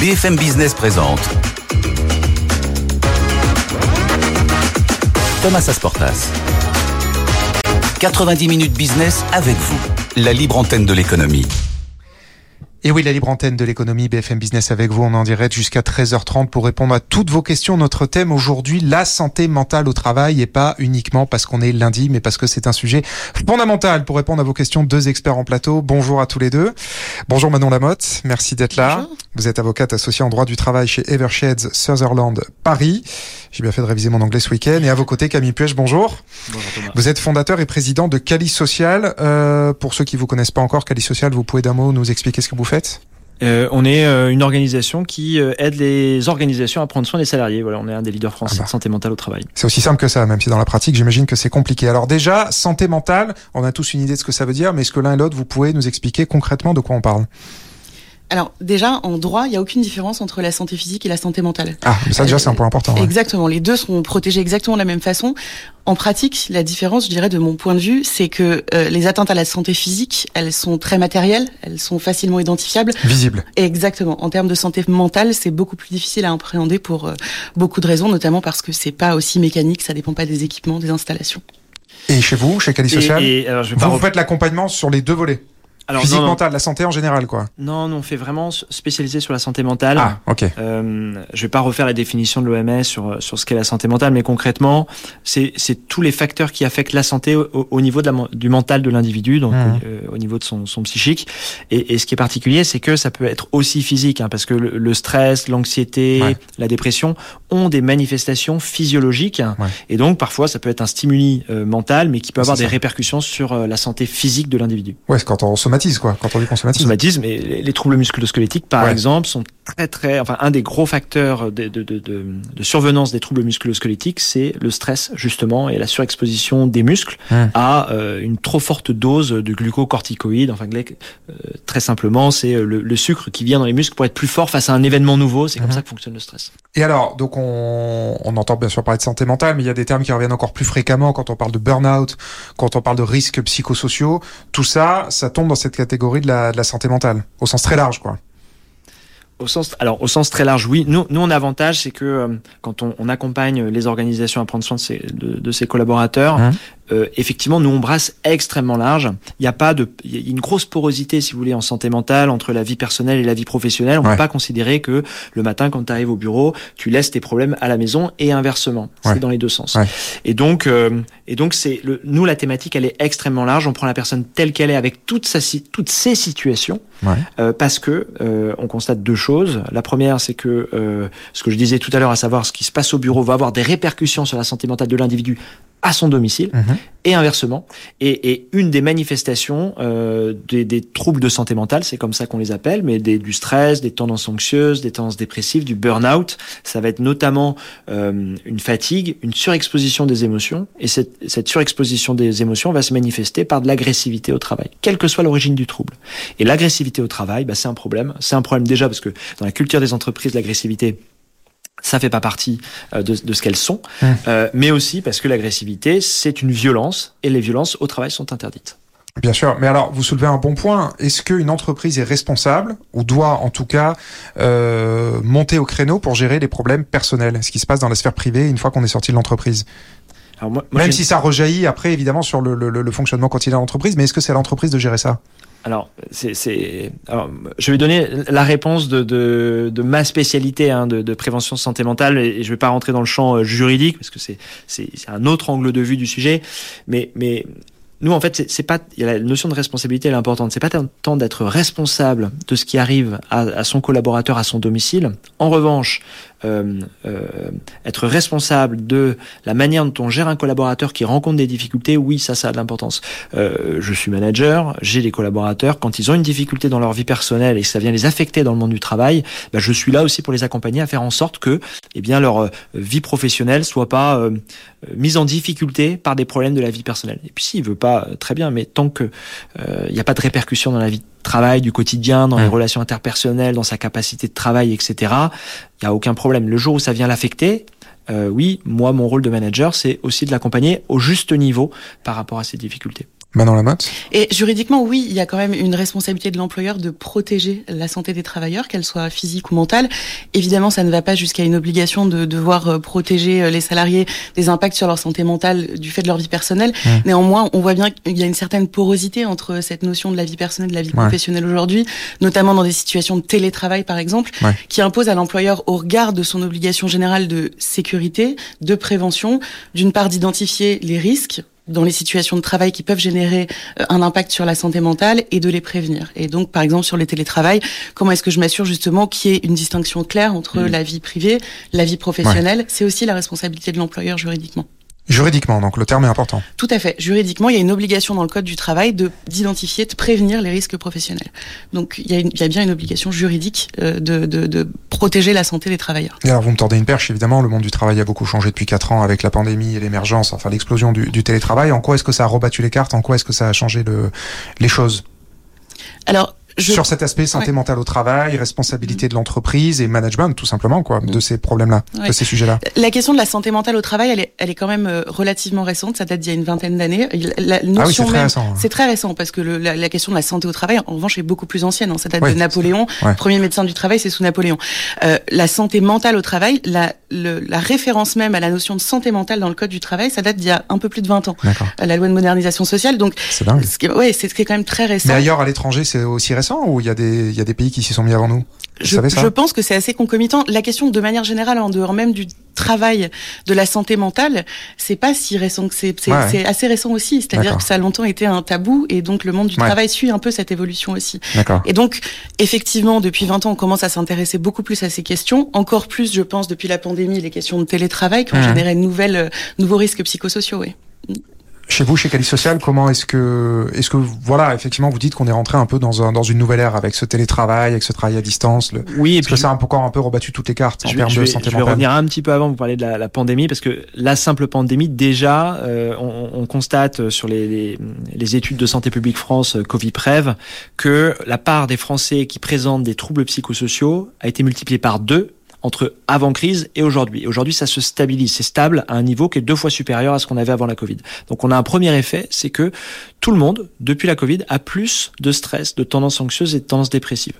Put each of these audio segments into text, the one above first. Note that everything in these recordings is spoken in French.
BFM Business présente Thomas Asportas. 90 minutes business avec vous, la libre antenne de l'économie. Et oui, la libre antenne de l'économie BFM Business avec vous, on en direct jusqu'à 13h30 pour répondre à toutes vos questions. Notre thème aujourd'hui, la santé mentale au travail et pas uniquement parce qu'on est lundi, mais parce que c'est un sujet fondamental pour répondre à vos questions. Deux experts en plateau. Bonjour à tous les deux. Bonjour Manon Lamotte, merci d'être là. Vous êtes avocate associée en droit du travail chez Eversheds Sutherland Paris. J'ai bien fait de réviser mon anglais ce week-end. Et à vos côtés, Camille Puech, bonjour. Bonjour Thomas. Vous êtes fondateur et président de Cali Social. Euh, pour ceux qui vous connaissent pas encore, Cali Social, vous pouvez d'un mot nous expliquer ce que vous faites? Euh, on est euh, une organisation qui euh, aide les organisations à prendre soin des salariés. Voilà, on est un des leaders français Ah bah. de santé mentale au travail. C'est aussi simple que ça, même si dans la pratique, j'imagine que c'est compliqué. Alors déjà, santé mentale, on a tous une idée de ce que ça veut dire, mais est-ce que l'un et l'autre, vous pouvez nous expliquer concrètement de quoi on parle? Alors déjà, en droit, il n'y a aucune différence entre la santé physique et la santé mentale. Ah, ça déjà, c'est un point important. ouais. Exactement, les deux sont protégés exactement de la même façon. En pratique, la différence, je dirais, de mon point de vue, c'est que euh, les atteintes à la santé physique, elles sont très matérielles, elles sont facilement identifiables. Visible. Et exactement, en termes de santé mentale, c'est beaucoup plus difficile à appréhender pour euh, beaucoup de raisons, notamment parce que c'est pas aussi mécanique, ça dépend pas des équipements, des installations. Et chez vous, chez Cali Social, Et, et, alors, je vais pas vous rep- faites l'accompagnement sur les deux volets. Alors, Physique, non, non, mental, la santé en général, quoi. non, non, on fait vraiment spécialisé sur la santé mentale. Ah, ok. Euh, je vais pas refaire la définition de l'OMS sur sur ce qu'est la santé mentale, mais concrètement, c'est c'est tous les facteurs qui affectent la santé au, au niveau de la, du mental de l'individu, donc Mhm. euh, au niveau de son, son psychique. Et, et ce qui est particulier, c'est que ça peut être aussi physique, hein, parce que le, le stress, l'anxiété, Ouais. la dépression ont des manifestations physiologiques, Ouais. et donc parfois ça peut être un stimuli euh, mental, mais qui peut avoir des ça. répercussions sur euh, la santé physique de l'individu. Ouais, c'est quand on somatise, quoi. Quand on dit qu'on somatise. Somatisme et les, les troubles musculo-squelettiques, par Ouais. exemple, sont très très, enfin un des gros facteurs de, de, de, de, de survenance des troubles musculo-squelettiques, c'est le stress justement et la surexposition des muscles Hum. à euh, une trop forte dose de glucocorticoïdes. Enfin, euh, très simplement, c'est euh, le, le sucre qui vient dans les muscles pour être plus fort face à un événement nouveau. C'est comme Mhm. ça que fonctionne le stress. Et alors, donc on, on entend bien sûr parler de santé mentale, mais il y a des termes qui reviennent encore plus fréquemment quand on parle de burn-out, quand on parle de risques psychosociaux. Tout ça, ça tombe dans cette catégorie de la, de la santé mentale, au sens très large, quoi. Au sens, alors au sens très large, oui. Nous, nous, on avantage, c'est que euh, quand on, accompagne les organisations à prendre soin de ses, de, ses collaborateurs, Mhm. Euh, effectivement, nous on brasse extrêmement large. Il y a pas de, il y a une grosse porosité, si vous voulez, en santé mentale entre la vie personnelle et la vie professionnelle. On Ouais. peut pas considérer que le matin, quand tu arrives au bureau, tu laisses tes problèmes à la maison et inversement. Ouais. C'est dans les deux sens. Ouais. Et donc, euh, et donc, c'est le, nous la thématique, elle est extrêmement large. On prend la personne telle qu'elle est avec toute sa, si- toutes ses situations. Ouais. Euh, parce que euh, on constate deux choses. La première, c'est que euh, ce que je disais tout à l'heure, à savoir ce qui se passe au bureau, va avoir des répercussions sur la santé mentale de l'individu à son domicile Mhm. et inversement. Et, et une des manifestations euh, des, des troubles de santé mentale, c'est comme ça qu'on les appelle, mais des, du stress, des tendances anxieuses, des tendances dépressives, du burn-out, ça va être notamment euh, une fatigue, une surexposition des émotions. Et cette, cette surexposition des émotions va se manifester par de l'agressivité au travail, quelle que soit l'origine du trouble. Et l'agressivité au travail, bah, c'est un problème. C'est un problème déjà parce que dans la culture des entreprises, l'agressivité, ça fait pas partie euh, de, de ce qu'elles sont, Mmh. euh, mais aussi parce que l'agressivité, c'est une violence, et les violences au travail sont interdites. Bien sûr, mais alors vous soulevez un bon point. Est-ce qu'une entreprise est responsable ou doit en tout cas euh, monter au créneau pour gérer les problèmes personnels, ce qui se passe dans la sphère privée une fois qu'on est sorti de l'entreprise Alors moi, moi, Même si ça rejaillit après évidemment sur le, le- le fonctionnement quotidien de l'entreprise, mais est-ce que c'est à l'entreprise de gérer ça? Alors, c'est, je vais donner la réponse de, de, de ma spécialité hein, de, de prévention santé mentale et je vais pas rentrer dans le champ euh, juridique parce que c'est, un autre angle de vue du sujet, mais, mais nous en fait c'est, pas, la notion de responsabilité elle est importante. C'est pas tant d'être responsable de ce qui arrive à, à son collaborateur à son domicile. En revanche, euh, euh, être responsable de la manière dont on gère un collaborateur qui rencontre des difficultés, oui, ça, ça a de l'importance. Euh, je suis manager, j'ai des collaborateurs, quand ils ont une difficulté dans leur vie personnelle et que ça vient les affecter dans le monde du travail, bah, je suis là aussi pour les accompagner à faire en sorte que eh bien, leur euh, vie professionnelle soit pas euh, mise en difficulté par des problèmes de la vie personnelle. Et puis s'il veut pas, très bien, mais tant que il n'y a pas de répercussions dans la vie travail, du quotidien, dans les Mmh. relations interpersonnelles, dans sa capacité de travail, etc., il n'y a aucun problème. Le jour où ça vient l'affecter, euh, oui, moi, mon rôle de manager, c'est aussi de l'accompagner au juste niveau par rapport à ses difficultés. Manon Lamotte Et juridiquement, oui, il y a quand même une responsabilité de l'employeur de protéger la santé des travailleurs, qu'elle soit physique ou mentale. Évidemment, ça ne va pas jusqu'à une obligation de devoir euh, protéger euh, les salariés des impacts sur leur santé mentale du fait de leur vie personnelle. Mmh. Néanmoins, on voit bien qu'il y a une certaine porosité entre cette notion de la vie personnelle et de la vie professionnelle aujourd'hui, notamment dans des situations de télétravail, par exemple, qui impose à l'employeur, au regard de son obligation générale de sécurité, de prévention, d'une part d'identifier les risques dans les situations de travail qui peuvent générer euh, un impact sur la santé mentale et de les prévenir. Et donc, par exemple, sur les télétravail, comment est-ce que je m'assure justement qu'il y ait une distinction claire entre mmh. la vie privée, la vie professionnelle? C'est aussi la responsabilité de l'employeur juridiquement. Juridiquement, donc le terme est important. Tout à fait. Juridiquement, il y a une obligation dans le code du travail de d'identifier, de prévenir les risques professionnels. Donc il y a, il y a bien une obligation juridique euh, de, de, de, protéger la santé des travailleurs. Et alors vous me tordez une perche, évidemment, le monde du travail a beaucoup changé depuis quatre ans avec la pandémie et l'émergence, enfin l'explosion du, du, télétravail. En quoi est-ce que ça a rebattu les cartes? En quoi est-ce que ça a changé le, les choses? Alors sur cet aspect santé mentale au travail, responsabilité de l'entreprise et management, tout simplement, quoi, de ces problèmes-là, de ces sujets-là. La question de la santé mentale au travail, elle est, elle est quand même euh, relativement récente. Ça date d'il y a une vingtaine d'années. La notion ah oui, c'est très récent. Hein. C'est très récent parce que le, la, la, question de la santé au travail, en revanche, est beaucoup plus ancienne. Hein. Ça date de Napoléon. Premier médecin du travail, c'est sous Napoléon. Euh, la santé mentale au travail, la, le, la référence même à la notion de santé mentale dans le code du travail, ça date d'il y a un peu plus de 20 ans. La loi de modernisation sociale. Donc, c'est dingue. ouais, c'est quand même très récent. Mais ailleurs, à l'étranger, c'est aussi récent ou il y a des il y a des pays qui s'y sont mis avant nous? Je, je, pense que c'est assez concomitant. La question, de manière générale, en dehors même du travail de la santé mentale, c'est pas si récent que c'est. C'est assez récent aussi. C'est-à-dire que ça a longtemps été un tabou et donc le monde du travail suit un peu cette évolution aussi. Et donc, effectivement, depuis 20 ans, on commence à s'intéresser beaucoup plus à ces questions. Encore plus, je pense, depuis la pandémie, les questions de télétravail qui ont mmh. généré de nouvelles, euh, nouveaux risques psychosociaux. Oui. Chez vous, chez Cali Social, comment est-ce que, est-ce que, voilà, effectivement, vous dites qu'on est rentré un peu dans, un, dans une nouvelle ère avec ce télétravail, avec ce travail à distance. Le... Oui, et puis que ça a encore un peu rebattu toutes les cartes en termes de santé Je vais revenir un petit peu avant, vous parler de la, la, pandémie, parce que la simple pandémie, déjà, euh, on, on, constate sur les, les, les, études de Santé publique France, euh, Covid-Prev, que la part des Français qui présentent des troubles psychosociaux a été multipliée par deux entre avant crise et aujourd'hui. Aujourd'hui, ça se stabilise, c'est stable à un niveau qui est deux fois supérieur à ce qu'on avait avant la Covid. Donc on a un premier effet, c'est que tout le monde, depuis la Covid, a plus de stress, de tendances anxieuses et de tendances dépressives.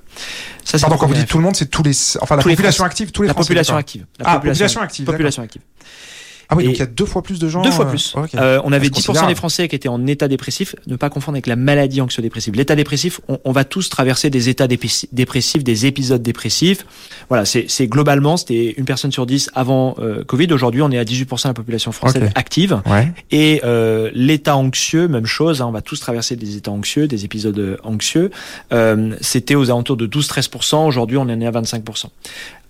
Ça, Pardon, quand vous dites tout le monde, c'est tous les, enfin la population active, tous les la population active. La ah, population, active. Population active. Ah oui, donc il y a deux fois plus de gens. Deux fois euh, plus. euh, on avait 10% des Français qui étaient en état dépressif. Ne pas confondre avec la maladie anxio-dépressive. L'état dépressif, on, on, va tous traverser des états dépressifs, des épisodes dépressifs. Voilà, c'est globalement, c'était une personne sur dix avant euh, Covid. Aujourd'hui, on est à 18% de la population française active. Ouais. Et euh, l'état anxieux, même chose. Hein, on va tous traverser des états anxieux, des épisodes euh, anxieux. Euh, c'était aux alentours de 12-13%. Aujourd'hui, on en est à 25%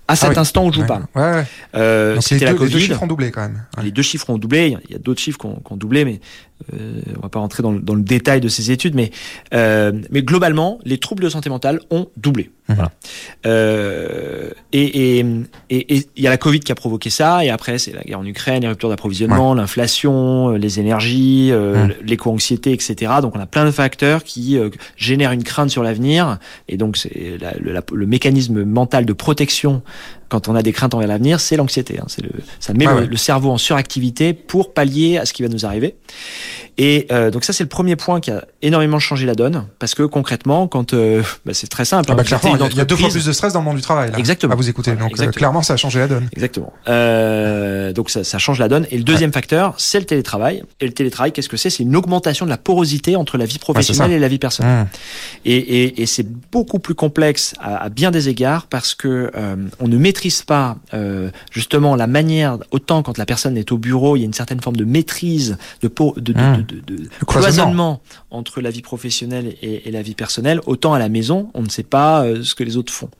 à cet ah instant où je vous parle. Ouais, ouais. Euh, c'était la Covid. Les deux chiffres ont doublé quand même. Les deux chiffres ont doublé. Il y a d'autres chiffres qui ont, qui ont, doublé, mais euh, on va pas rentrer dans le, dans le, détail de ces études. Mais, euh, mais globalement, les troubles de santé mentale ont doublé. Mmh. Voilà. Euh, et il et, et, y a la Covid qui a provoqué ça. Et après, c'est la guerre en Ukraine, les ruptures d'approvisionnement, ouais. l'inflation, euh, les énergies, mmh. l'éco-anxiété, etc. Donc on a plein de facteurs qui euh, génèrent une crainte sur l'avenir. Et donc c'est le, le mécanisme mental de protection quand on a des craintes envers l'avenir, c'est l'anxiété. Hein. C'est le, ça met le, cerveau en suractivité pour pallier à ce qui va nous arriver. Et euh, donc ça, c'est le premier point qui a énormément changé la donne, parce que concrètement, quand euh, bah, c'est très simple. Ah bah, clairement, il y a deux fois plus de stress dans le monde du travail. Là, exactement. À vous écouter. Donc euh, clairement, ça a changé la donne. Exactement. Euh, donc ça, ça, change la donne. Et le deuxième ouais. facteur, c'est le télétravail. Et le télétravail, qu'est-ce que c'est? C'est une augmentation de la porosité entre la vie professionnelle et la vie personnelle. Mmh. Et, et, et c'est beaucoup plus complexe à, à, bien des égards parce que euh, on ne maîtrise pas euh, justement la manière. Autant quand la personne est au bureau, il y a une certaine forme de maîtrise, de, de, de, de, de, de cloisonnement entre la vie professionnelle et, et, la vie personnelle. Autant à la maison, on ne sait pas euh, ce que les autres font.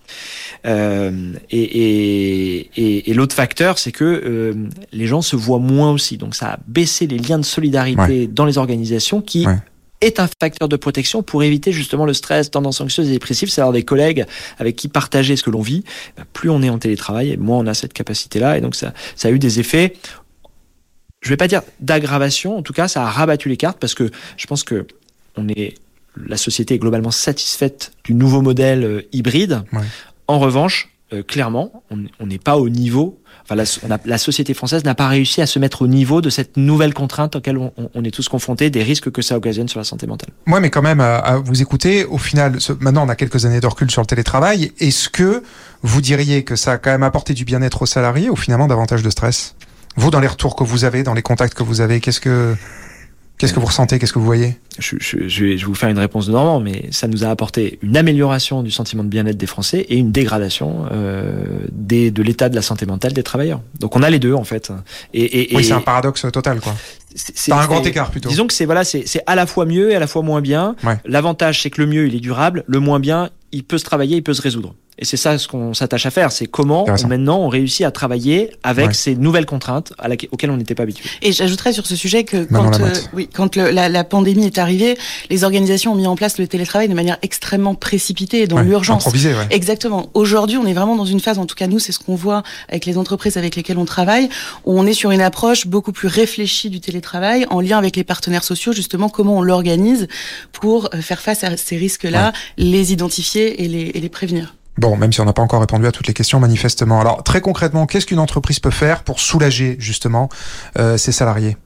Euh, et, et, et l'autre facteur, c'est que euh, les gens se voient moins aussi. Donc ça a baissé les liens de solidarité ouais. dans les organisations qui ouais est un facteur de protection pour éviter justement le stress, tendance anxieuse et dépressive, c'est avoir des collègues avec qui partager ce que l'on vit. plus on est en télétravail, moins on a cette capacité-là, et donc ça, ça a eu des effets je vais pas dire d'aggravation, en tout cas, ça a rabattu les cartes parce que je pense que on est, la société est globalement satisfaite du nouveau modèle euh, hybride. Ouais. En revanche, clairement, on n'est pas au niveau Enfin, la, la, société française n'a pas réussi à se mettre au niveau de cette nouvelle contrainte auquel on, on, est tous confrontés, des risques que ça occasionne sur la santé mentale. Moi, mais quand même, à, vous écouter, au final, maintenant on a quelques années de recul sur le télétravail. Est-ce que vous diriez que ça a quand même apporté du bien-être aux salariés ou finalement davantage de stress? Vous, dans les retours que vous avez, dans les contacts que vous avez, qu'est-ce que Qu'est-ce que vous ressentez Qu'est-ce que vous voyez? Je, je, je, vais, vous faire une réponse de Normand, mais ça nous a apporté une amélioration du sentiment de bien-être des Français et une dégradation euh, des, de l'état de la santé mentale des travailleurs. Donc on a les deux en fait. Et, et, oui, c'est un paradoxe total, quoi. C'est un grand écart plutôt. Disons que c'est voilà, c'est à la fois mieux et à la fois moins bien. L'avantage, c'est que le mieux, il est durable. Le moins bien, il peut se travailler, il peut se résoudre. Et c'est ça ce qu'on s'attache à faire, c'est comment maintenant on réussit à travailler avec ces nouvelles contraintes à auxquelles on n'était pas habitué. Et j'ajouterais sur ce sujet que quand, euh, oui, quand le, la, la, pandémie est arrivée, les organisations ont mis en place le télétravail de manière extrêmement précipitée et dans l'urgence. Exactement. Aujourd'hui, on est vraiment dans une phase, en tout cas nous, c'est ce qu'on voit avec les entreprises avec lesquelles on travaille, où on est sur une approche beaucoup plus réfléchie du télétravail, en lien avec les partenaires sociaux, justement comment on l'organise pour euh, faire face à ces risques-là, les identifier et les, et les prévenir. Bon, même si on n'a pas encore répondu à toutes les questions, manifestement. Alors, très concrètement, qu'est-ce qu'une entreprise peut faire pour soulager justement euh, ses salariés?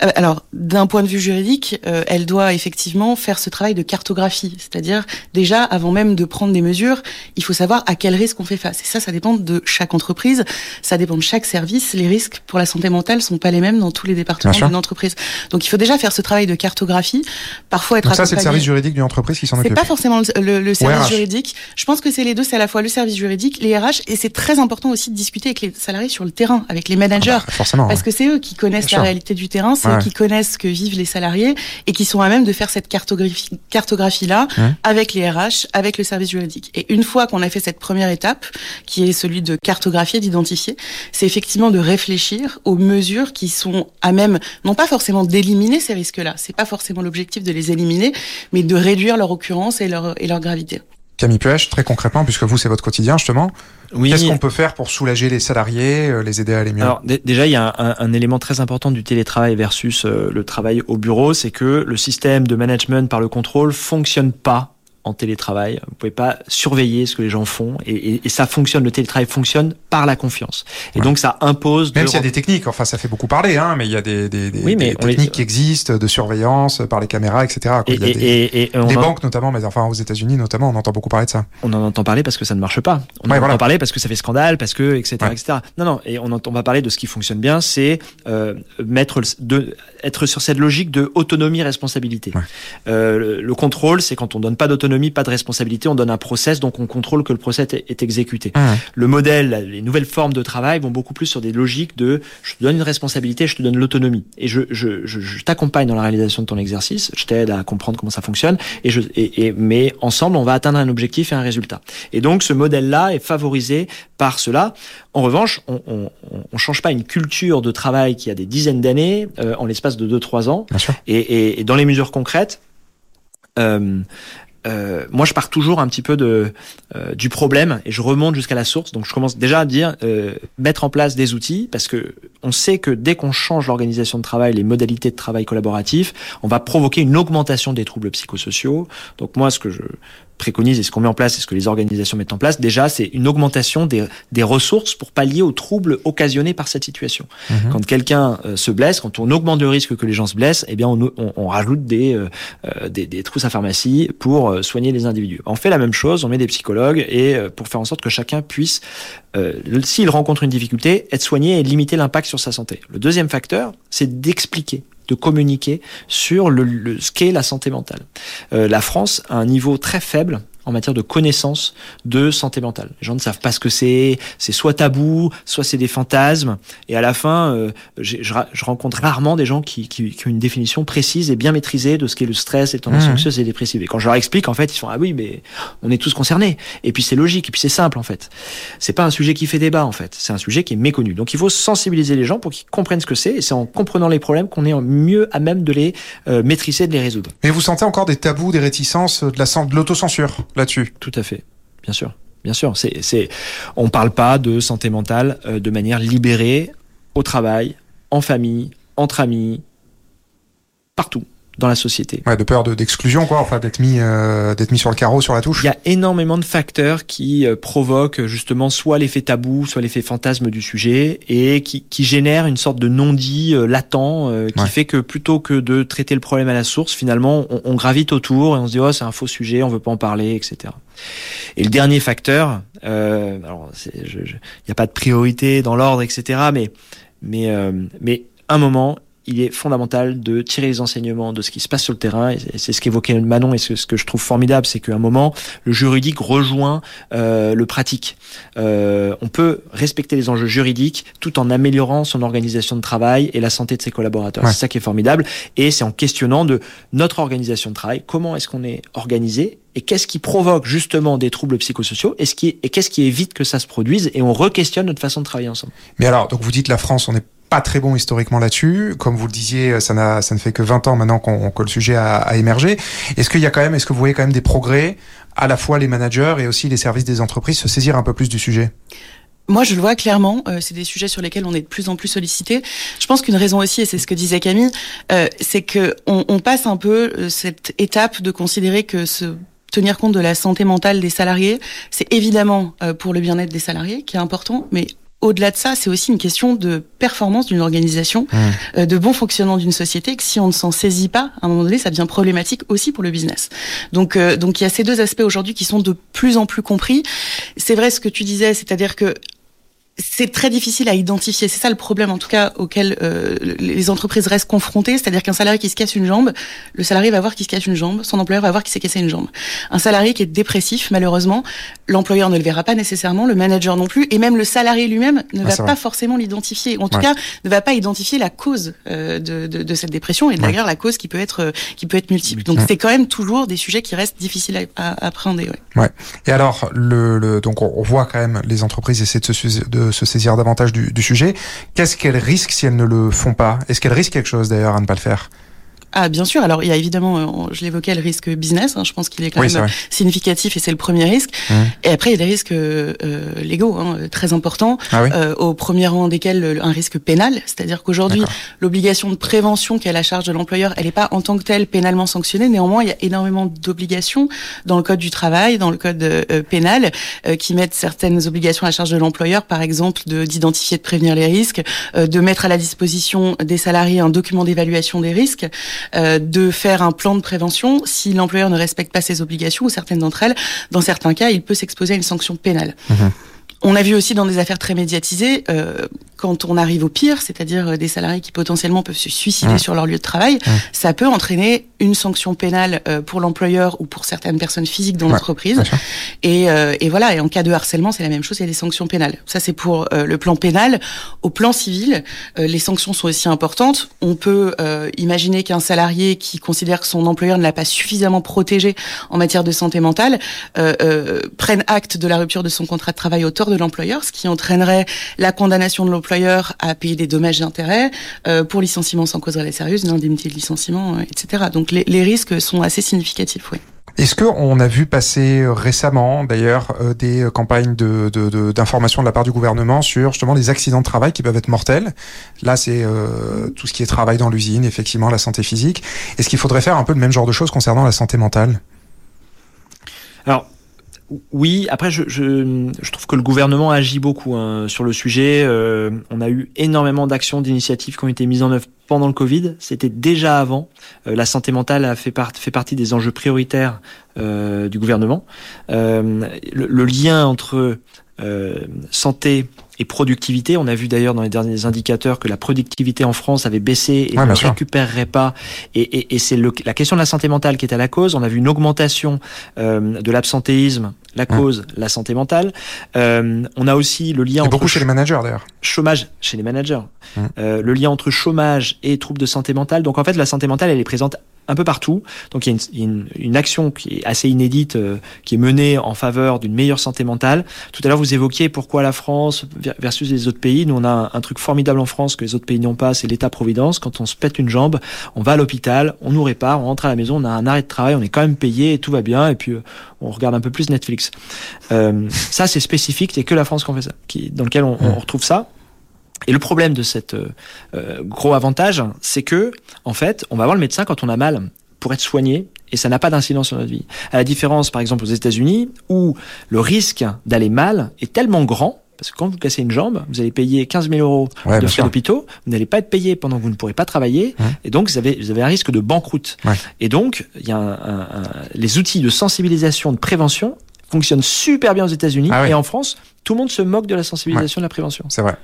Alors, d'un point de vue juridique, euh, elle doit effectivement faire ce travail de cartographie, c'est-à-dire déjà avant même de prendre des mesures, il faut savoir à quel risque on fait face. Et ça, ça dépend de chaque entreprise, ça dépend de chaque service. Les risques pour la santé mentale sont pas les mêmes dans tous les départements d'une entreprise. Donc, il faut déjà faire ce travail de cartographie. Parfois être Donc ça, c'est le service juridique d'une entreprise qui s'en occupe. C'est pas forcément le, service juridique. Je pense que c'est les deux. C'est à la fois le service juridique, les RH, et c'est très important aussi de discuter avec les salariés sur le terrain, avec les managers, ah bah, forcément, parce que c'est eux qui connaissent la réalité du terrain qui connaissent ce que vivent les salariés et qui sont à même de faire cette cartographie, cartographie là avec les RH, avec le service juridique. Et une fois qu'on a fait cette première étape, qui est celui de cartographier, d'identifier, c'est effectivement de réfléchir aux mesures qui sont à même, non pas forcément d'éliminer ces risques-là, c'est pas forcément l'objectif de les éliminer, mais de réduire leur occurrence et leur, et leur gravité. Camille Puech, très concrètement, puisque vous, c'est votre quotidien, justement, oui. qu'est-ce qu'on peut faire pour soulager les salariés, euh, les aider à aller mieux? Alors, déjà, il y a un, un, élément très important du télétravail versus euh, le travail au bureau, c'est que le système de management par le contrôle fonctionne pas en télétravail. Vous pouvez pas surveiller ce que les gens font et, et, ça fonctionne. Le télétravail fonctionne par la confiance. Et donc ça impose. Même s'il y a des techniques. Enfin, ça fait beaucoup parler, hein, mais il y a des, des, des, oui, mais des techniques qui existent de surveillance par les caméras, etc. Et, des, des banques notamment, mais enfin aux États-Unis notamment, on entend beaucoup parler de ça. On en entend parler parce que ça ne marche pas. On en entend parler parce que ça fait scandale, parce que etc. etc. Non, non. Et on, entend, on va parler de ce qui fonctionne bien, c'est euh, mettre de être sur cette logique de autonomie responsabilité. Euh, le, le contrôle, c'est quand on donne pas d'autonomie pas de responsabilité, on donne un process, donc on contrôle que le process est, exécuté. Ah le modèle, les nouvelles formes de travail vont beaucoup plus sur des logiques de je te donne une responsabilité, je te donne l'autonomie et je, je, je, t'accompagne dans la réalisation de ton exercice, je t'aide à comprendre comment ça fonctionne et je et, mais ensemble on va atteindre un objectif et un résultat. Et donc ce modèle-là est favorisé par cela. En revanche, on, on, on, change pas une culture de travail qui a des dizaines d'années euh, en l'espace de 2-3 ans. Et, et, et, dans les mesures concrètes, euh, euh, moi, je pars toujours un petit peu de euh, du problème et je remonte jusqu'à la source. Donc, je commence déjà à dire euh, mettre en place des outils parce que on sait que dès qu'on change l'organisation de travail, les modalités de travail collaboratif, on va provoquer une augmentation des troubles psychosociaux. Donc, moi, ce que je préconise et ce qu'on met en place et ce que les organisations mettent en place, déjà, c'est une augmentation des, des, ressources pour pallier aux troubles occasionnés par cette situation. Mhm. Quand quelqu'un euh, se blesse, quand on augmente le risque que les gens se blessent, eh bien, on, on, on rajoute des, euh, euh, des, des, trousses à pharmacie pour soigner les individus. On fait la même chose, on met des psychologues et pour faire en sorte que chacun puisse, s'il rencontre une difficulté, être soigné et limiter l'impact sur sa santé. Le deuxième facteur, c'est d'expliquer de communiquer sur le, le ce qu'est la santé mentale. Euh, la France a un niveau très faible en matière de connaissance de santé mentale. Les gens ne savent pas ce que c'est, c'est soit tabou, soit c'est des fantasmes, et à la fin, euh, je, je, rencontre rarement des gens qui, qui, qui, ont une définition précise et bien maîtrisée de ce qu'est le stress, les tendances mmh. anxieuses et dépressives. Et quand je leur explique, en fait, ils sont ah oui, mais on est tous concernés. Et puis c'est logique, et puis c'est simple en fait. C'est pas un sujet qui fait débat en fait, c'est un sujet qui est méconnu. Donc il faut sensibiliser les gens pour qu'ils comprennent ce que c'est, et c'est en comprenant les problèmes qu'on est mieux à même de les euh, maîtriser, de les résoudre. Mais vous sentez encore des tabous, des réticences, de la de l'autocensure? Là-dessus Tout à fait, bien sûr. Bien sûr, c'est, c'est, on parle pas de santé mentale euh, de manière libérée au travail, en famille, entre amis, partout. Dans la société. Ouais, de peur d'exclusion, quoi, enfin d'être mis, euh, d'être mis sur le carreau, sur la touche. Il y a énormément de facteurs qui euh, provoquent justement soit l'effet tabou, soit l'effet fantasme du sujet, et qui, qui génèrent une sorte de non-dit euh, latent euh, qui fait que plutôt que de traiter le problème à la source, finalement, on, on gravite autour et on se dit oh c'est un faux sujet, on veut pas en parler, etc. Et le dernier facteur, alors il n'y a pas de priorité dans l'ordre, etc. Mais mais mais un moment, il est fondamental de tirer les enseignements de ce qui se passe sur le terrain. Et c'est ce qu'évoquait Manon et ce, que je trouve formidable, c'est qu'à un moment, le juridique rejoint euh, le pratique. Euh, on peut respecter les enjeux juridiques tout en améliorant son organisation de travail et la santé de ses collaborateurs. Ouais. C'est ça qui est formidable. Et c'est en questionnant de notre organisation de travail, comment est-ce qu'on est organisé et qu'est-ce qui provoque justement des troubles psychosociaux et, ce qui, et qu'est-ce qui évite que ça se produise et on re-questionne notre façon de travailler ensemble. Mais alors, donc vous dites la France, on est très bon historiquement là-dessus. Comme vous le disiez, ça, ne fait que 20 ans maintenant que le sujet a, émergé. Est-ce qu'il y a quand même, est-ce que vous voyez quand même des progrès, à la fois les managers et aussi les services des entreprises, se saisir un peu plus du sujet? Moi, je le vois clairement. Euh, c'est des sujets sur lesquels on est de plus en plus sollicité. Je pense qu'une raison aussi, et c'est ce que disait Camille, euh, c'est que on, on, passe un peu euh, cette étape de considérer que tenir compte de la santé mentale des salariés, c'est évidemment pour le bien-être des salariés qui est important, mais au-delà de ça, c'est aussi une question de performance d'une organisation, mmh. euh, de bon fonctionnement d'une société, que si on ne s'en saisit pas, à un moment donné, ça devient problématique aussi pour le business. Donc, euh, donc il y a ces deux aspects aujourd'hui qui sont de plus en plus compris. C'est vrai ce que tu disais, c'est-à-dire que c'est très difficile à identifier. C'est ça le problème, en tout cas, auquel euh, les entreprises restent confrontées. C'est-à-dire qu'un salarié qui se casse une jambe, le salarié va voir qu'il se casse une jambe, son employeur va voir qu'il s'est cassé une jambe. Un salarié qui est dépressif, malheureusement, l'employeur ne le verra pas nécessairement, le manager non plus, et même le salarié lui-même ne ah, va pas vrai. forcément l'identifier. En tout ouais. cas, ne va pas identifier la cause euh, de, de, de, cette dépression et d'ailleurs ouais. la cause qui peut être qui peut être multiple. Donc c'est quand même toujours des sujets qui restent difficiles à, à appréhender. Ouais. ouais. Et alors, le, le donc on, voit quand même les entreprises essayer de se de se saisir davantage du, du sujet. Qu'est-ce qu'elles risquent si elles ne le font pas? Est-ce qu'elles risquent quelque chose d'ailleurs à ne pas le faire? Ah, bien sûr. Alors, il y a évidemment, je l'évoquais, le risque business. Hein, je pense qu'il est quand oui, même significatif et c'est le premier risque. Mmh. Et après, il y a des risques euh, légaux hein, très importants, ah oui euh, au premier rang desquels un risque pénal. C'est-à-dire qu'aujourd'hui, l'obligation de prévention qui est à la charge de l'employeur, elle n'est pas en tant que telle pénalement sanctionnée. Néanmoins, il y a énormément d'obligations dans le code du travail, dans le code euh, pénal, qui mettent certaines obligations à la charge de l'employeur, par exemple, d'identifier, de, de, prévenir les risques, de mettre à la disposition des salariés un document d'évaluation des risques. Euh, de faire un plan de prévention si l'employeur ne respecte pas ses obligations ou certaines d'entre elles. Dans certains cas, il peut s'exposer à une sanction pénale. Mmh. On a vu aussi dans des affaires très médiatisées, euh, quand on arrive au pire, c'est-à-dire euh, des salariés qui potentiellement peuvent se suicider mmh. sur leur lieu de travail, mmh. ça peut entraîner une sanction pénale euh, pour l'employeur ou pour certaines personnes physiques dans ouais, l'entreprise. Et, euh, et, voilà, et en cas de harcèlement, c'est la même chose, il y a des sanctions pénales. Ça, c'est pour euh, le plan pénal. Au plan civil, euh, les sanctions sont aussi importantes. On peut imaginer qu'un salarié qui considère que son employeur ne l'a pas suffisamment protégé en matière de santé mentale prenne acte de la rupture de son contrat de travail au tort de l'employeur, ce qui entraînerait la condamnation de l'employeur à payer des dommages et intérêts euh, pour licenciement sans cause réelle et sérieuse, une indemnité de licenciement, euh, etc. Donc les, les, risques sont assez significatifs, oui. Est-ce qu'on a vu passer récemment, d'ailleurs, euh, des campagnes d'information de, de, de, de la part du gouvernement sur justement les accidents de travail qui peuvent être mortels? Là, c'est euh, tout ce qui est travail dans l'usine, effectivement, la santé physique. Est-ce qu'il faudrait faire un peu le même genre de choses concernant la santé mentale? Alors, oui, après, je, trouve que le gouvernement agit beaucoup hein, sur le sujet. Euh, on a eu énormément d'actions, d'initiatives qui ont été mises en œuvre pendant le Covid. C'était déjà avant. Euh, la santé mentale a fait, part, fait partie des enjeux prioritaires euh, du gouvernement. Le, lien entre santé et productivité. On a vu d'ailleurs dans les derniers indicateurs que la productivité en France avait baissé et ouais, ne récupérerait pas. Et, et, et c'est la question de la santé mentale qui est à la cause. On a vu une augmentation euh, de l'absentéisme, la cause, ouais. la santé mentale. Euh, on a aussi le lien et entre beaucoup chez les managers d'ailleurs. Chômage chez les managers. Ouais. Euh, le lien entre chômage et troubles de santé mentale. Donc en fait, la santé mentale, elle est présente un peu partout. Donc il y a une, une, une action qui est assez inédite, euh, qui est menée en faveur d'une meilleure santé mentale. Tout à l'heure, vous évoquiez pourquoi la France versus les autres pays. Nous, on a un, un truc formidable en France que les autres pays n'ont pas, c'est l'État-providence. Quand on se pète une jambe, on va à l'hôpital, on nous répare, on rentre à la maison, on a un arrêt de travail, on est quand même payé et tout va bien. Et puis euh, on regarde un peu plus Netflix. Euh, ça, c'est spécifique, a que la France qui fait ça, qui, dans lequel on, on retrouve ça. Et le problème de cet euh, gros avantage, c'est que, en fait, on va voir le médecin quand on a mal pour être soigné et ça n'a pas d'incidence sur notre vie. À la différence, par exemple, aux États-Unis, où le risque d'aller mal est tellement grand parce que quand vous cassez une jambe, vous allez payer 15 000 euros de frais d'hôpitaux, vous n'allez pas être payé pendant que vous ne pourrez pas travailler, et donc vous avez, vous avez un risque de banqueroute. Et donc, il y a un, les outils de sensibilisation, de prévention fonctionnent super bien aux États-Unis, ah et en France, tout le monde se moque de la sensibilisation de la prévention. C'est vrai.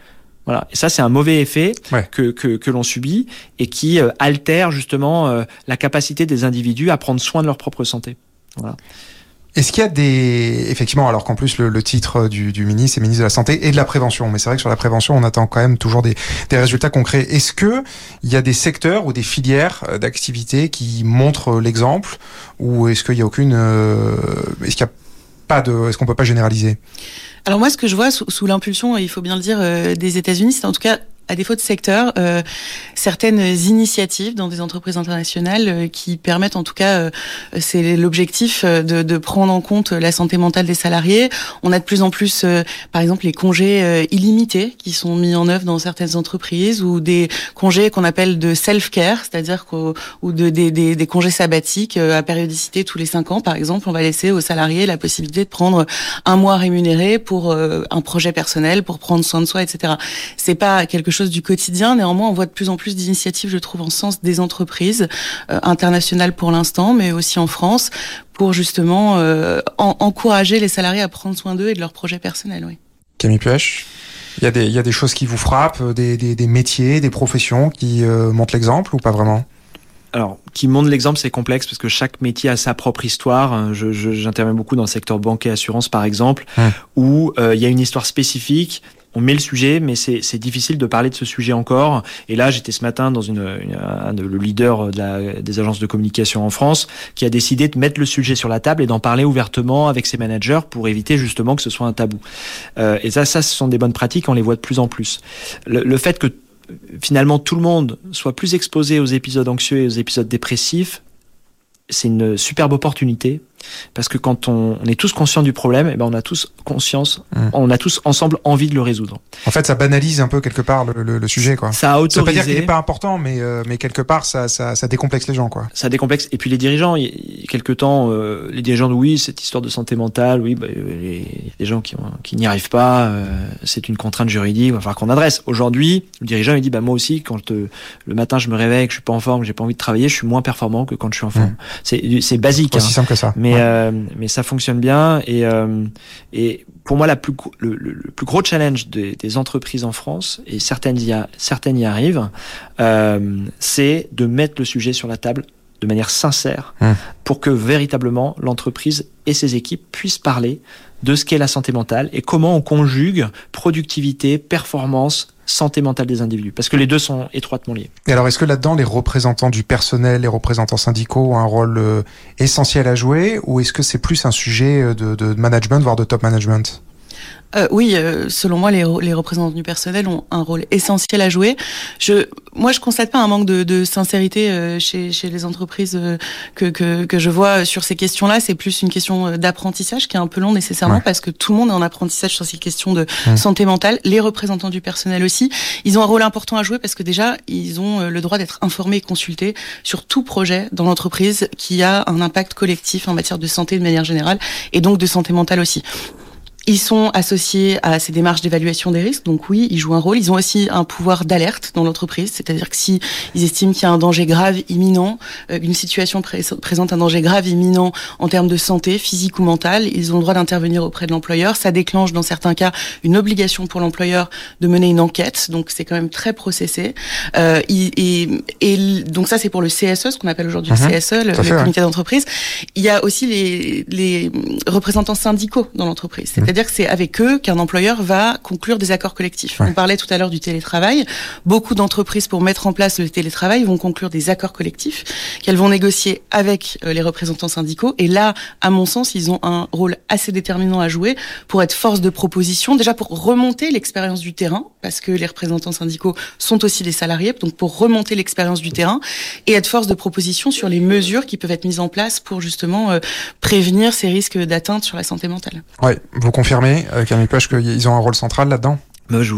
Voilà. Et ça, c'est un mauvais effet que, que, que l'on subit et qui euh, altère justement euh, la capacité des individus à prendre soin de leur propre santé. Voilà. Est-ce qu'il y a des effectivement alors qu'en plus le, titre du, du, ministre c'est ministre de la santé et de la prévention mais c'est vrai que sur la prévention on attend quand même toujours des, des résultats concrets est-ce que il y a des secteurs ou des filières euh, d'activité qui montrent l'exemple ou est-ce qu'il y a aucune est-ce qu'il y a pas de est-ce qu'on peut pas généraliser? Alors moi, ce que je vois sous, l'impulsion, il faut bien le dire, euh, des États-Unis, c'est en tout cas à défaut de secteur, euh, certaines initiatives dans des entreprises internationales euh, qui permettent, en tout cas, euh, c'est l'objectif euh, de, de, prendre en compte la santé mentale des salariés. On a de plus en plus, par exemple, les congés illimités qui sont mis en œuvre dans certaines entreprises ou des congés qu'on appelle de self-care, c'est-à-dire ou de, des, des, des, congés sabbatiques à périodicité tous les cinq ans, par exemple. On va laisser aux salariés la possibilité de prendre un mois rémunéré pour un projet personnel, pour prendre soin de soi, etc. C'est pas quelque chose du quotidien. Néanmoins, on voit de plus en plus d'initiatives, je trouve, en sens des entreprises euh, internationales pour l'instant, mais aussi en France, pour justement euh, encourager les salariés à prendre soin d'eux et de leurs projets personnels. Oui. Camille Puech il y, a des, il y a des choses qui vous frappent, des, des, des métiers, des professions qui euh, montrent l'exemple ou pas vraiment? Alors, qui montre l'exemple, c'est complexe parce que chaque métier a sa propre histoire. J'interviens je, beaucoup dans le secteur banque et assurance, par exemple, hum. où il y a une histoire spécifique on met le sujet, mais c'est difficile de parler de ce sujet encore. Et là, j'étais ce matin dans une, le leader de la, des agences de communication en France qui a décidé de mettre le sujet sur la table et d'en parler ouvertement avec ses managers pour éviter justement que ce soit un tabou. Euh, et ça, ça, ce sont des bonnes pratiques, on les voit de plus en plus. Le, le fait que finalement tout le monde soit plus exposé aux épisodes anxieux et aux épisodes dépressifs, c'est une superbe opportunité parce que quand on, est tous conscients du problème, et eh ben on a tous conscience, mmh. on a tous ensemble envie de le résoudre. En fait, ça banalise un peu quelque part le, le, sujet, quoi. Ça a autorisé. Ça veut pas dire qu'il n'est pas important, mais euh, mais quelque part, ça, ça, ça décomplexe les gens, quoi. Ça décomplexe. Et puis les dirigeants, il y a quelque temps, euh, les dirigeants, oui, cette histoire de santé mentale, oui, bah, il y a des gens qui, qui n'y arrivent pas, euh, c'est une contrainte juridique, il va falloir qu'on adresse. Aujourd'hui, le dirigeant, il dit, bah moi aussi, quand le matin je me réveille, que je suis pas en forme, que j'ai pas envie de travailler, je suis moins performant que quand je suis en forme. Mmh. C'est c'est basique. Aussi hein. simple que ça. Mais euh, mais ça fonctionne bien et euh, et pour moi la plus le, le, plus gros challenge des, des, entreprises en France et certaines y a, certaines y arrivent, euh, c'est de mettre le sujet sur la table de manière sincère mmh. pour que véritablement l'entreprise et ses équipes puissent parler de ce qu'est la santé mentale et comment on conjugue productivité, performance, santé mentale des individus, parce que les deux sont étroitement liés. Et alors, est-ce que là-dedans, les représentants du personnel, les représentants syndicaux ont un rôle euh, essentiel à jouer, ou est-ce que c'est plus un sujet euh, de, de management, voire de top management? Euh, oui, euh, selon moi, les, les, représentants du personnel ont un rôle essentiel à jouer. Je, moi, je constate pas un manque de, de sincérité euh, chez, chez, les entreprises euh, que, que, que, je vois sur ces questions-là. C'est plus une question d'apprentissage qui est un peu long nécessairement parce que tout le monde est en apprentissage sur ces questions de santé mentale. Les représentants du personnel aussi, ils ont un rôle important à jouer parce que déjà, ils ont le droit d'être informés et consultés sur tout projet dans l'entreprise qui a un impact collectif en matière de santé de manière générale et donc de santé mentale aussi. Ils sont associés à ces démarches d'évaluation des risques, donc oui, ils jouent un rôle. Ils ont aussi un pouvoir d'alerte dans l'entreprise, c'est-à-dire que si ils estiment qu'il y a un danger grave imminent, euh, une situation présente un danger grave imminent en termes de santé, physique ou mentale, ils ont le droit d'intervenir auprès de l'employeur. Ça déclenche dans certains cas une obligation pour l'employeur de mener une enquête, donc c'est quand même très processé. Euh, et, et, donc ça c'est pour le CSE, ce qu'on appelle aujourd'hui le mhm. CSE, le, le comité d'entreprise. Il y a aussi les, les représentants syndicaux dans l'entreprise. C'est-à-dire que c'est avec eux qu'un employeur va conclure des accords collectifs. On parlait tout à l'heure du télétravail. Beaucoup d'entreprises, pour mettre en place le télétravail, vont conclure des accords collectifs qu'elles vont négocier avec euh, les représentants syndicaux. Et là, à mon sens, ils ont un rôle assez déterminant à jouer pour être force de proposition, déjà pour remonter l'expérience du terrain, parce que les représentants syndicaux sont aussi des salariés, donc pour remonter l'expérience du terrain et être force de proposition sur les mesures qui peuvent être mises en place pour justement euh, prévenir ces risques d'atteinte sur la santé mentale. Ouais, vous confirmez, euh, Camille Poche, qu'ils ont un rôle central là-dedans? Je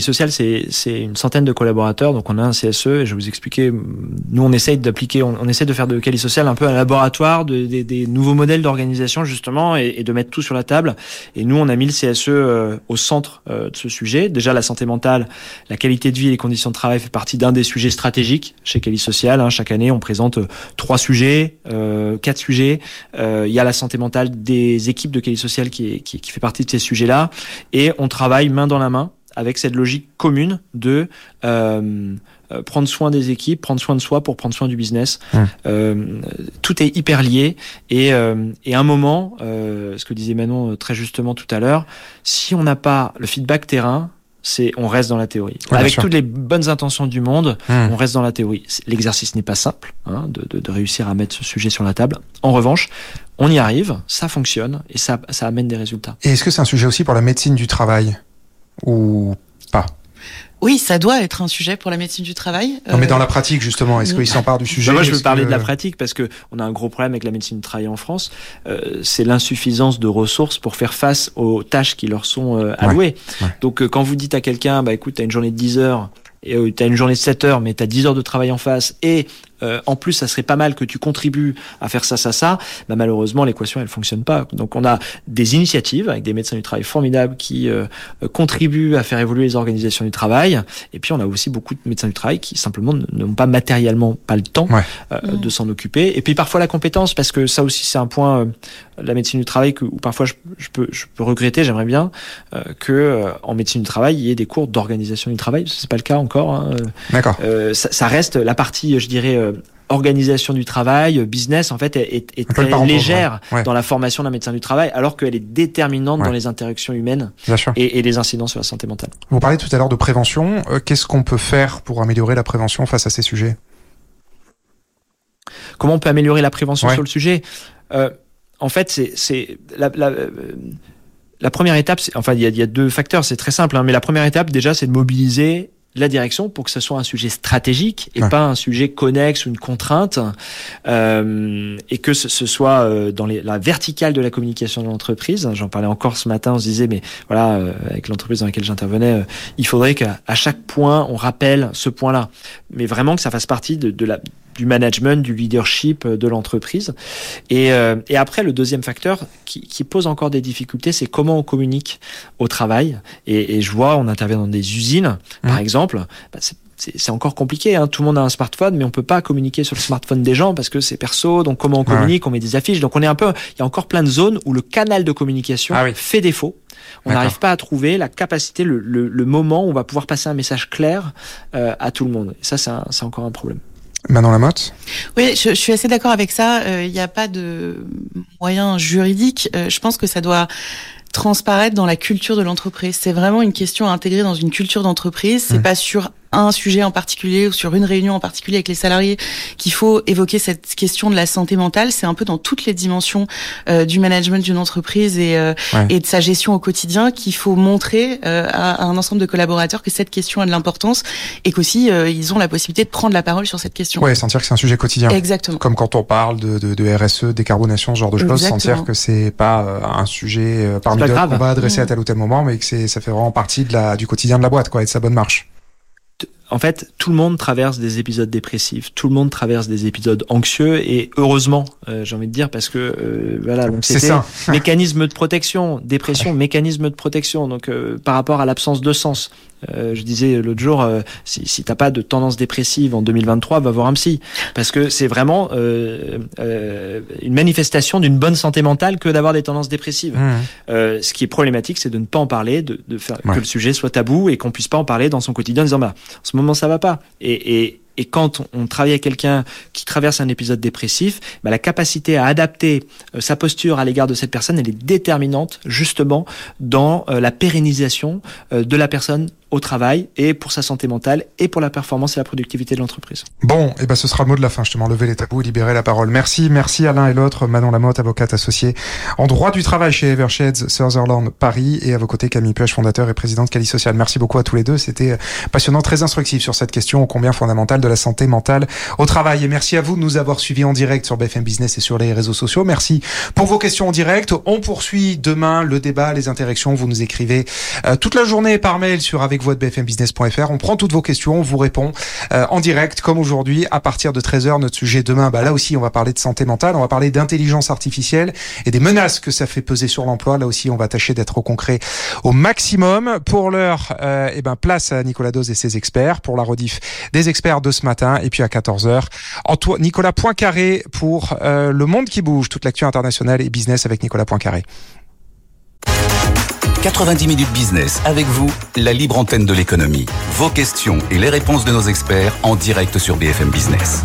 Social, c'est une centaine de collaborateurs, donc on a un CSE, et je vais vous expliquer, nous on essaye d'appliquer, on, essaie de faire de Cali Social un peu un laboratoire de, des nouveaux modèles d'organisation justement, et, de mettre tout sur la table. Et nous, on a mis le CSE euh, au centre euh, de ce sujet. Déjà, la santé mentale, la qualité de vie et les conditions de travail fait partie d'un des sujets stratégiques chez Cali Social. Hein. Chaque année, on présente euh, trois sujets, quatre sujets. Il y a la santé mentale des équipes de Cali Social qui, qui, qui fait partie de ces sujets-là, et on travaille main dans la main avec cette logique commune de euh, euh, prendre soin des équipes, prendre soin de soi pour prendre soin du business. Hum. Euh, tout est hyper lié et, euh, et un moment, euh, ce que disait Manon très justement tout à l'heure, si on n'a pas le feedback terrain, c'est on reste dans la théorie. Avec toutes les bonnes intentions du monde, hum. on reste dans la théorie. L'exercice n'est pas simple hein, de, de, de, réussir à mettre ce sujet sur la table. En revanche, on y arrive, ça fonctionne et ça, ça amène des résultats. Et est-ce que c'est un sujet aussi pour la médecine du travail? Ou pas oui, ça doit être un sujet pour la médecine du travail. Non, mais dans la pratique, justement, est-ce qu'il s'empare du sujet Moi, je veux parler de la pratique parce que on a un gros problème avec la médecine du travail en France. Euh, c'est l'insuffisance de ressources pour faire face aux tâches qui leur sont euh, allouées. Donc, euh, quand vous dites à quelqu'un, bah écoute, t'as une journée de 10 heures, et euh, tu as une journée de 7 heures, mais tu as 10 heures de travail en face, et euh, en plus, ça serait pas mal que tu contribues à faire ça, ça, ça, bah, malheureusement, l'équation, elle fonctionne pas. Donc, on a des initiatives avec des médecins du travail formidables qui euh, contribuent à faire évoluer les organisations du travail. Et puis, on a aussi beaucoup de médecins du travail qui simplement n'ont pas matériellement pas le temps euh, de s'en occuper. Et puis, parfois, la compétence, parce que ça aussi, c'est un point, la médecine du travail, que, où parfois je, je, peux, je peux regretter, j'aimerais bien que en médecine du travail, il y ait des cours d'organisation du travail. C'est pas le cas encore. Hein. D'accord. Ça, ça, reste la partie, je dirais, organisation du travail, business, en fait, est, est, très légère dans la formation d'un médecin du travail, alors qu'elle est déterminante dans les interactions humaines et, et, les incidents sur la santé mentale. Vous parlez tout à l'heure de prévention. Euh, qu'est-ce qu'on peut faire pour améliorer la prévention face à ces sujets? Comment on peut améliorer la prévention sur le sujet? Euh, En fait, c'est la, la, euh, la, première étape. Enfin, il y a, y a, deux facteurs. C'est très simple, hein, mais la première étape, déjà, c'est de mobiliser la direction pour que ce soit un sujet stratégique et pas un sujet connexe ou une contrainte euh, et que ce, soit euh, dans les, la verticale de la communication de l'entreprise. J'en parlais encore ce matin, on se disait mais voilà euh, avec l'entreprise dans laquelle j'intervenais, euh, il faudrait qu'à chaque point on rappelle ce point-là, mais vraiment que ça fasse partie de, de la du management, du leadership de l'entreprise. Et, euh, et, après, le deuxième facteur qui, qui pose encore des difficultés, c'est comment on communique au travail. Et, et, je vois, on intervient dans des usines, par mmh. exemple. Bah, c'est encore compliqué. Hein. Tout le monde a un smartphone, mais on peut pas communiquer sur le smartphone des gens parce que c'est perso. Donc comment on communique? On met des affiches. Donc on est un peu. Il y a encore plein de zones où le canal de communication ah fait défaut. On n'arrive pas à trouver la capacité, le, le, le, moment où on va pouvoir passer un message clair euh, à tout le monde. Et ça, c'est encore un problème. Manon Lamotte Oui, je, je, suis assez d'accord avec ça. Euh, il n'y a pas de moyen juridique. Euh, je pense que ça doit transparaître dans la culture de l'entreprise. C'est vraiment une question à intégrer dans une culture d'entreprise. C'est mmh. pas sur un sujet en particulier ou sur une réunion en particulier avec les salariés qu'il faut évoquer cette question de la santé mentale. C'est un peu dans toutes les dimensions euh, du management d'une entreprise et, euh, et de sa gestion au quotidien qu'il faut montrer euh, à, un ensemble de collaborateurs que cette question a de l'importance et qu'aussi euh, ils ont la possibilité de prendre la parole sur cette question. Ouais, sentir que c'est un sujet quotidien. Exactement. Comme quand on parle de, de, de RSE, décarbonation, ce genre de choses, sentir que c'est pas un sujet parmi d'autres qu'on va adresser à tel ou tel moment, mais que c'est ça fait vraiment partie de la du quotidien de la boîte, quoi, et de sa bonne marche en fait, tout le monde traverse des épisodes dépressifs, tout le monde traverse des épisodes anxieux, et heureusement, euh, j'ai envie de dire, parce que euh, voilà, donc c'était mécanisme de protection, dépression, mécanisme de protection. Donc euh, par rapport à l'absence de sens, euh, je disais l'autre jour, euh, si, si t'as pas de tendance dépressive en 2023, va voir un psy, parce que c'est vraiment euh, euh une manifestation d'une bonne santé mentale que d'avoir des tendances dépressives. Mmh. ce qui est problématique, c'est de ne pas en parler, de, de faire que le sujet soit tabou et qu'on puisse pas en parler dans son quotidien en disant bah en ce moment ça va pas. Et, et, et quand on travaille avec quelqu'un qui traverse un épisode dépressif, bah, la capacité à adapter sa posture à l'égard de cette personne, elle est déterminante justement dans la pérennisation de la personne au travail et pour sa santé mentale et pour la performance et la productivité de l'entreprise. Bon, et eh ben ce sera le mot de la fin, justement, lever les tabous et libérer la parole. Merci, merci à l'un et l'autre, Manon Lamotte, avocate associée en droit du travail chez Eversheds Sutherland Paris et à vos côtés Camille Pêche, fondateur et président de Cali Social. Merci beaucoup à tous les deux, c'était passionnant, très instructif sur cette question combien fondamentale de la santé mentale au travail. Et merci à vous de nous avoir suivis en direct sur BFM Business et sur les réseaux sociaux. Merci pour vos questions en direct. On poursuit demain le débat, les interactions. Vous nous écrivez euh, toute la journée par mail sur bfmbusiness.fr. On prend toutes vos questions, on vous répond euh, en direct comme aujourd'hui à partir de 13h. Notre sujet demain, bah là aussi, on va parler de santé mentale, on va parler d'intelligence artificielle et des menaces que ça fait peser sur l'emploi. Là aussi, on va tâcher d'être au concret au maximum. Pour l'heure, euh, eh ben place à Nicolas Dose et ses experts pour la rediff des experts de ce matin et puis à 14h, Nicolas Poincaré pour euh, Le Monde qui bouge, toute l'actu internationale et business avec Nicolas Poincaré. 90 minutes business avec vous, la libre antenne de l'économie. Vos questions et les réponses de nos experts en direct sur BFM Business.